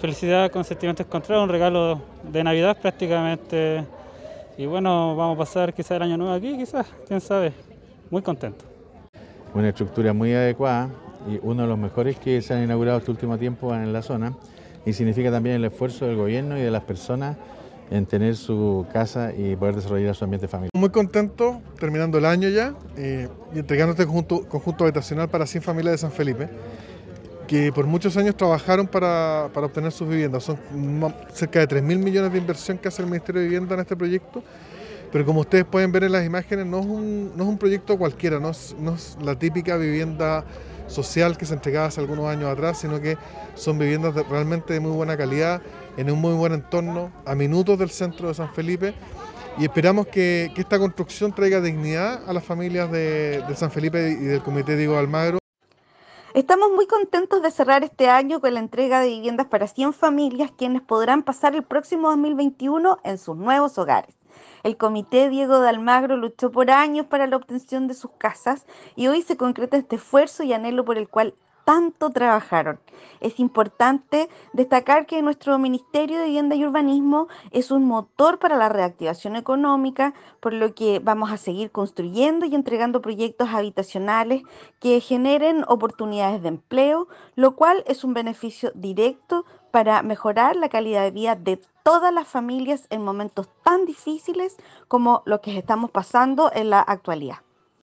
Felicidad con sentimientos encontrados, un regalo de Navidad prácticamente. Y bueno, vamos a pasar quizás el año nuevo aquí, quizás, quién sabe. Muy contento. Una estructura muy adecuada y uno de los mejores que se han inaugurado este último tiempo en la zona y significa también el esfuerzo del gobierno y de las personas en tener su casa y poder desarrollar su ambiente familiar. Muy contento terminando el año ya eh, y entregando este conjunto, conjunto habitacional para 100 familias de San Felipe que por muchos años trabajaron para, para obtener sus viviendas. Son cerca de 3 mil millones de inversión que hace el Ministerio de Vivienda en este proyecto, pero como ustedes pueden ver en las imágenes, no es un, no es un proyecto cualquiera, no es, no es la típica vivienda social que se entregaba hace algunos años atrás, sino que son viviendas realmente de muy buena calidad, en un muy buen entorno, a minutos del centro de San Felipe. Y esperamos que, esta construcción traiga dignidad a las familias de, de San Felipe y del Comité Diego Almagro. Estamos muy contentos de cerrar este año con la entrega de viviendas para 100 familias quienes podrán pasar el próximo 2021 en sus nuevos hogares. El comité Diego de Almagro luchó por años para la obtención de sus casas y hoy se concreta este esfuerzo y anhelo por el cual tanto trabajaron. Es importante destacar que nuestro Ministerio de Vivienda y Urbanismo es un motor para la reactivación económica, por lo que vamos a seguir construyendo y entregando proyectos habitacionales que generen oportunidades de empleo, lo cual es un beneficio directo para mejorar la calidad de vida de todas las familias en momentos tan difíciles como los que estamos pasando en la actualidad.